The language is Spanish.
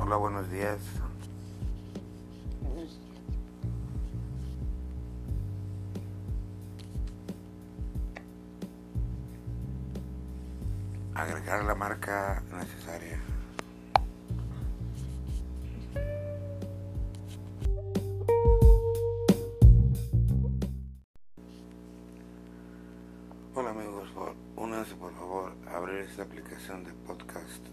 Hola, buenos días. Agregar la marca necesaria. Hola amigos, únanse por favor a abrir esta aplicación de podcast